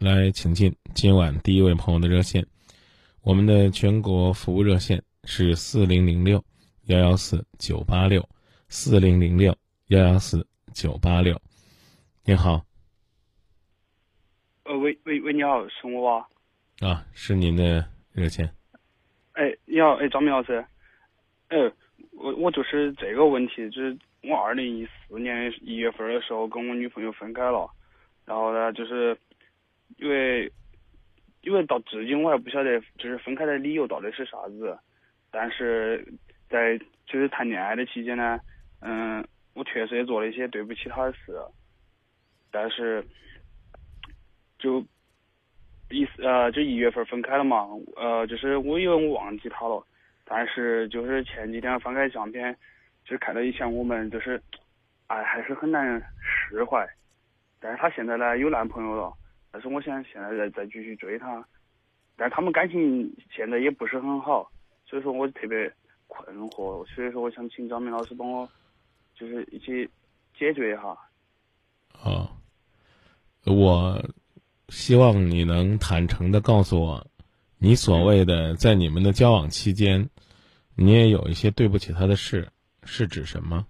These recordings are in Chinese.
来请进今晚第一位朋友的热线，我们的全国服务热线是四零零六幺幺四九八六四零零六幺幺四九八六。你好，呃，喂喂喂，你好，是我啊。啊，是您的热线。哎，你好，哎，张明老师。哎，我我就是这个问题，就是我二零一四年一月份的时候跟我女朋友分开了，然后呢，就是因为因为到至今我还不晓得就是分开的理由到底是啥子，但是在就是谈恋爱的期间呢，嗯，我确实也做了一些对不起她的事，但是就一呃就一月份分开了嘛，呃，就是我以为我忘记她了。但是就是前几天翻开相片，就是看到以前我们就是，哎，还是很难释怀。但是她现在呢有男朋友了，但是我想现在再再继续追她，但他们感情现在也不是很好，所以说我特别困惑，所以说我想请张明老师帮我，就是一起解决一下。啊，我希望你能坦诚的告诉我，你所谓的在你们的交往期间。你也有一些对不起他的事，是指什么？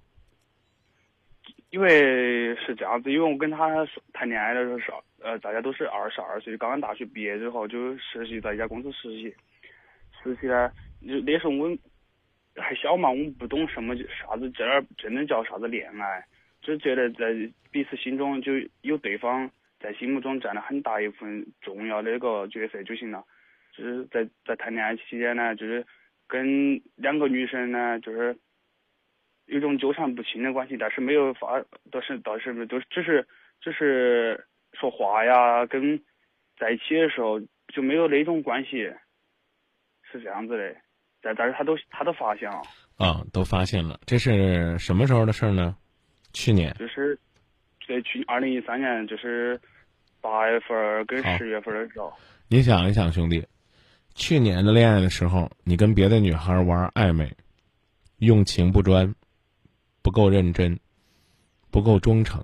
因为是这样子，因为我跟他谈恋爱的时候是呃，大家都是二十二岁，刚刚大学毕业之后就实习在一家公司实习。实习呢，就那时候我们还小嘛，我们不懂什么啥子这儿真的叫啥子恋爱，只觉得在彼此心中就有对方在心目中占了很大一部分重要的一个角色就行了。就是在在谈恋爱期间呢，就是。跟两个女生呢，就是有种纠缠不清的关系，但是没有发，倒是倒是都只是只是说话呀，跟在一起的时候就没有那种关系，是这样子的。但但是他都他都发现了啊，都发现了。这是什么时候的事呢？去年就是在去二零一三年，就是八月份跟十月份的时候。你想一想，兄弟。去年的恋爱的时候，你跟别的女孩玩暧昧，用情不专，不够认真，不够忠诚。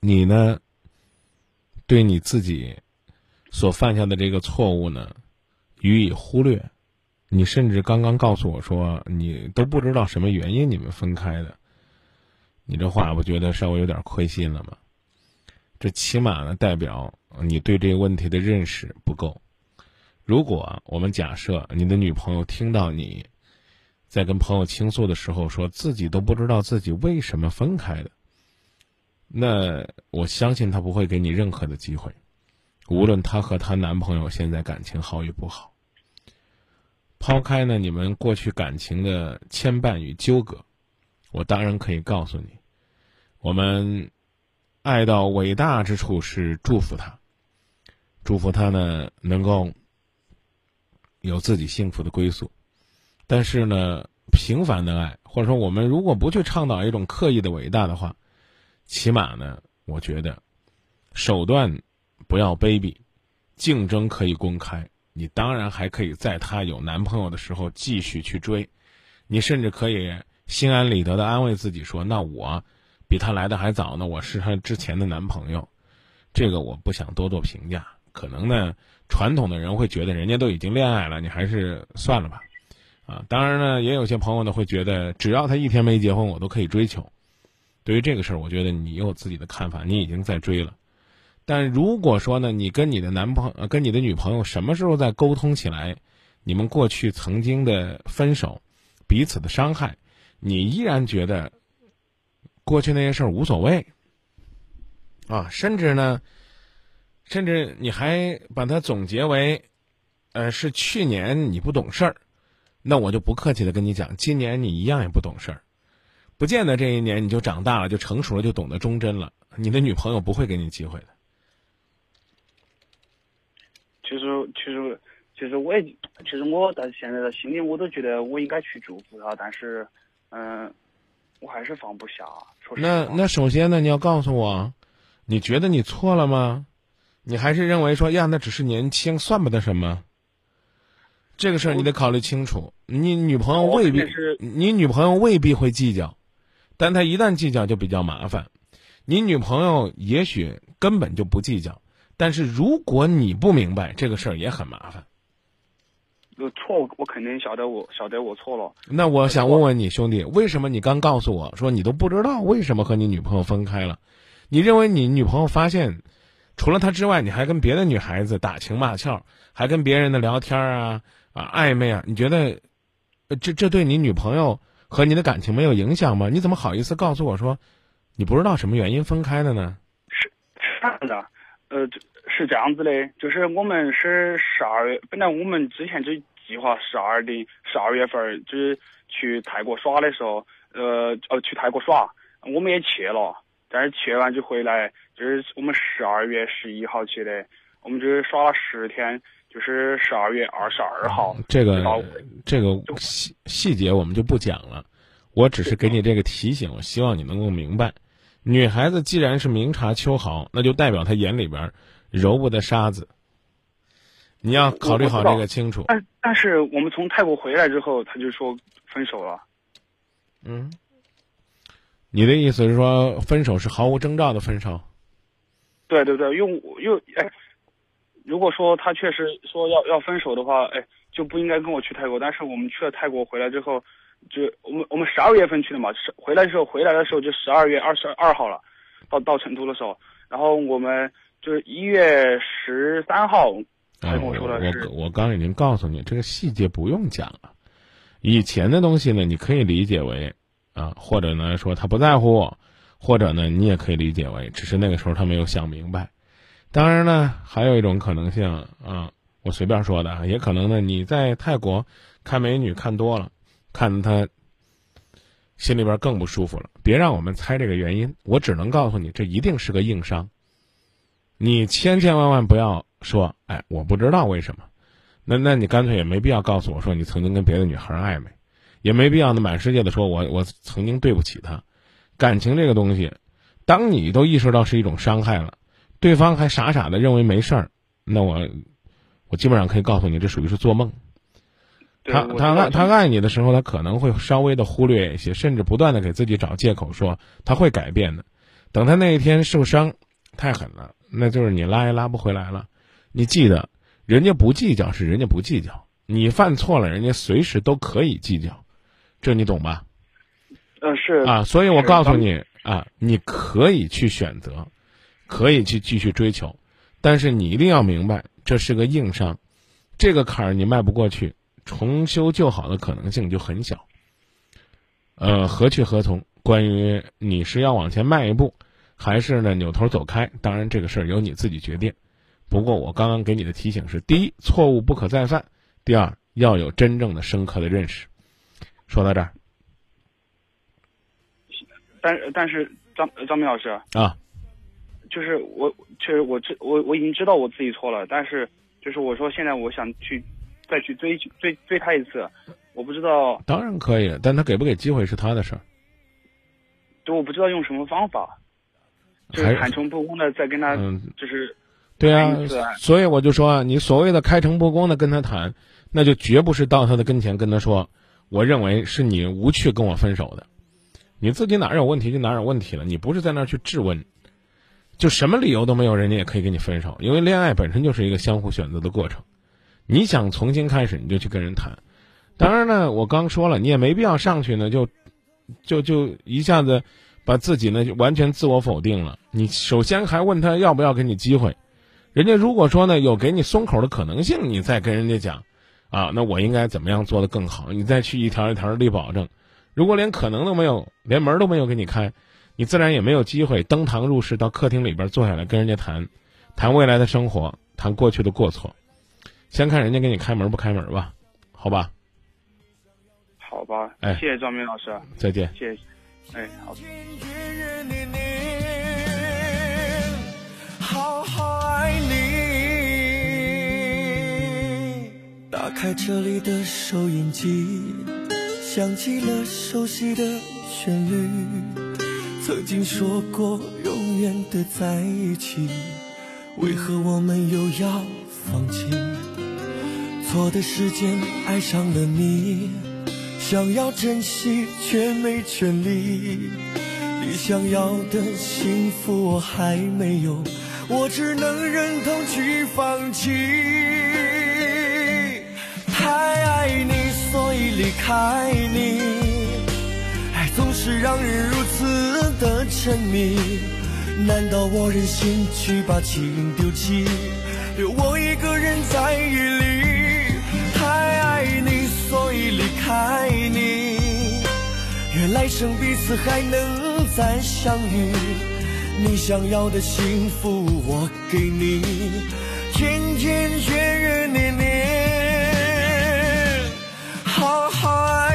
你呢，对你自己所犯下的这个错误呢，予以忽略。你甚至刚刚告诉我说，你都不知道什么原因你们分开的。你这话不觉得稍微有点亏心了吗？这起码呢，代表你对这个问题的认识不够。如果我们假设你的女朋友听到你在跟朋友倾诉的时候，说自己都不知道自己为什么分开的，那我相信她不会给你任何的机会，无论她和她男朋友现在感情好与不好。抛开呢你们过去感情的牵绊与纠葛，我当然可以告诉你，我们爱到伟大之处是祝福他，祝福他呢能够。有自己幸福的归宿，但是呢，平凡的爱，或者说我们如果不去倡导一种刻意的伟大的话，起码呢，我觉得手段不要卑鄙，竞争可以公开。你当然还可以在她有男朋友的时候继续去追，你甚至可以心安理得的安慰自己说：“那我比他来的还早呢，我是他之前的男朋友。”这个我不想多做评价，可能呢。传统的人会觉得人家都已经恋爱了，你还是算了吧，啊，当然呢，也有些朋友呢会觉得，只要他一天没结婚，我都可以追求。对于这个事儿，我觉得你有自己的看法，你已经在追了。但如果说呢，你跟你的男朋友、跟你的女朋友什么时候再沟通起来，你们过去曾经的分手、彼此的伤害，你依然觉得过去那些事儿无所谓，啊，甚至呢。甚至你还把它总结为，呃，是去年你不懂事儿，那我就不客气的跟你讲，今年你一样也不懂事儿，不见得这一年你就长大了，就成熟了，就懂得忠贞了。你的女朋友不会给你机会的。其实，其实，其实我也，其实我到现在的心里，我都觉得我应该去祝福她，但是，嗯，我还是放不下。那那首先呢，你要告诉我，你觉得你错了吗？你还是认为说呀，那只是年轻，算不得什么。这个事儿你得考虑清楚。你女朋友未必，你女朋友未必会计较，但他一旦计较就比较麻烦。你女朋友也许根本就不计较，但是如果你不明白这个事儿，也很麻烦。有错，我肯定晓得我晓得我错了。那我想问问你兄弟，为什么你刚告诉我说你都不知道为什么和你女朋友分开了？你认为你女朋友发现，除了他之外，你还跟别的女孩子打情骂俏，还跟别人的聊天啊啊暧昧啊？你觉得，这这对你女朋友和你的感情没有影响吗？你怎么好意思告诉我说，你不知道什么原因分开的呢？是是这样的，呃，是这样子的，就是我们是十二月，本来我们之前就计划十二的十二月份就是去泰国耍的时候，呃呃去泰国耍，我们也去了，但是去完就回来，就是我们十二月十一号去的，我们就是耍了十天，就是十二月二十二号。这个这个细细节我们就不讲了，我只是给你这个提醒，我希望你能够明白，女孩子既然是明察秋毫，那就代表她眼里边。揉不得沙子，你要考虑好这个清楚。但但是我们从泰国回来之后，他就说分手了。嗯，你的意思是说分手是毫无征兆的分手？对对对，又又哎，如果说他确实说要要分手的话，哎，就不应该跟我去泰国。但是我们去了泰国回来之后，就我们我们十二月份去的嘛，是回来的时候回来的时候就十二月二十二号了，到到成都的时候，然后我们。就是一月十三号，他跟我说的是。我我刚已经告诉你，这个细节不用讲了。以前的东西呢，你可以理解为啊，或者呢说他不在乎，或者呢你也可以理解为只是那个时候他没有想明白。当然呢，还有一种可能性啊，我随便说的，也可能呢你在泰国看美女看多了，看他心里边更不舒服了。别让我们猜这个原因，我只能告诉你，这一定是个硬伤。你千千万万不要说，哎，我不知道为什么，那那你干脆也没必要告诉我说你曾经跟别的女孩暧昧，也没必要呢满世界的说我我曾经对不起她，感情这个东西，当你都意识到是一种伤害了，对方还傻傻的认为没事儿，那我我基本上可以告诉你，这属于是做梦。他他爱他爱你的时候，他可能会稍微的忽略一些，甚至不断的给自己找借口说他会改变的，等他那一天受伤，太狠了。那就是你拉也拉不回来了，你记得，人家不计较是人家不计较，你犯错了，人家随时都可以计较，这你懂吧？嗯，是啊，所以我告诉你啊，你可以去选择，可以去继续追求，但是你一定要明白，这是个硬伤，这个坎儿你迈不过去，重修旧好的可能性就很小。呃，何去何从？关于你是要往前迈一步。还是呢，扭头走开。当然，这个事儿由你自己决定。不过，我刚刚给你的提醒是：第一，错误不可再犯；第二，要有真正的深刻的认识。说到这儿，但但是张张明老师啊，就是我确实我知我我已经知道我自己错了，但是就是我说现在我想去再去追追追他一次，我不知道。当然可以，但他给不给机会是他的事儿。就我不知道用什么方法。就是坦诚不公的再跟他，就是，对啊，所以我就说啊，你所谓的开诚布公的跟他谈，那就绝不是到他的跟前跟他说，我认为是你无趣跟我分手的，你自己哪儿有问题就哪儿有问题了，你不是在那儿去质问，就什么理由都没有，人家也可以跟你分手，因为恋爱本身就是一个相互选择的过程，你想重新开始，你就去跟人谈，当然呢，我刚说了，你也没必要上去呢，就，就就一下子。把自己呢完全自我否定了。你首先还问他要不要给你机会，人家如果说呢有给你松口的可能性，你再跟人家讲，啊，那我应该怎么样做的更好？你再去一条一条的立保证。如果连可能都没有，连门都没有给你开，你自然也没有机会登堂入室到客厅里边坐下来跟人家谈，谈未来的生活，谈过去的过错。先看人家给你开门不开门吧，好吧？好吧，哎，谢谢张明老师，再见，谢谢。哎，好。好好爱你。打开这里的收音机，响起了熟悉的旋律。曾经说过永远的在一起，为何我们又要放弃？错的时间爱上了你。想要珍惜却没权利，你想要的幸福我还没有，我只能忍痛去放弃。太爱你，所以离开你。是让人如此的沉迷难道我忍心去把情丢弃留我一个人在雨里太爱你所以离开你原来生彼此还能再相遇你想要的幸福我给你天天月月年年好好爱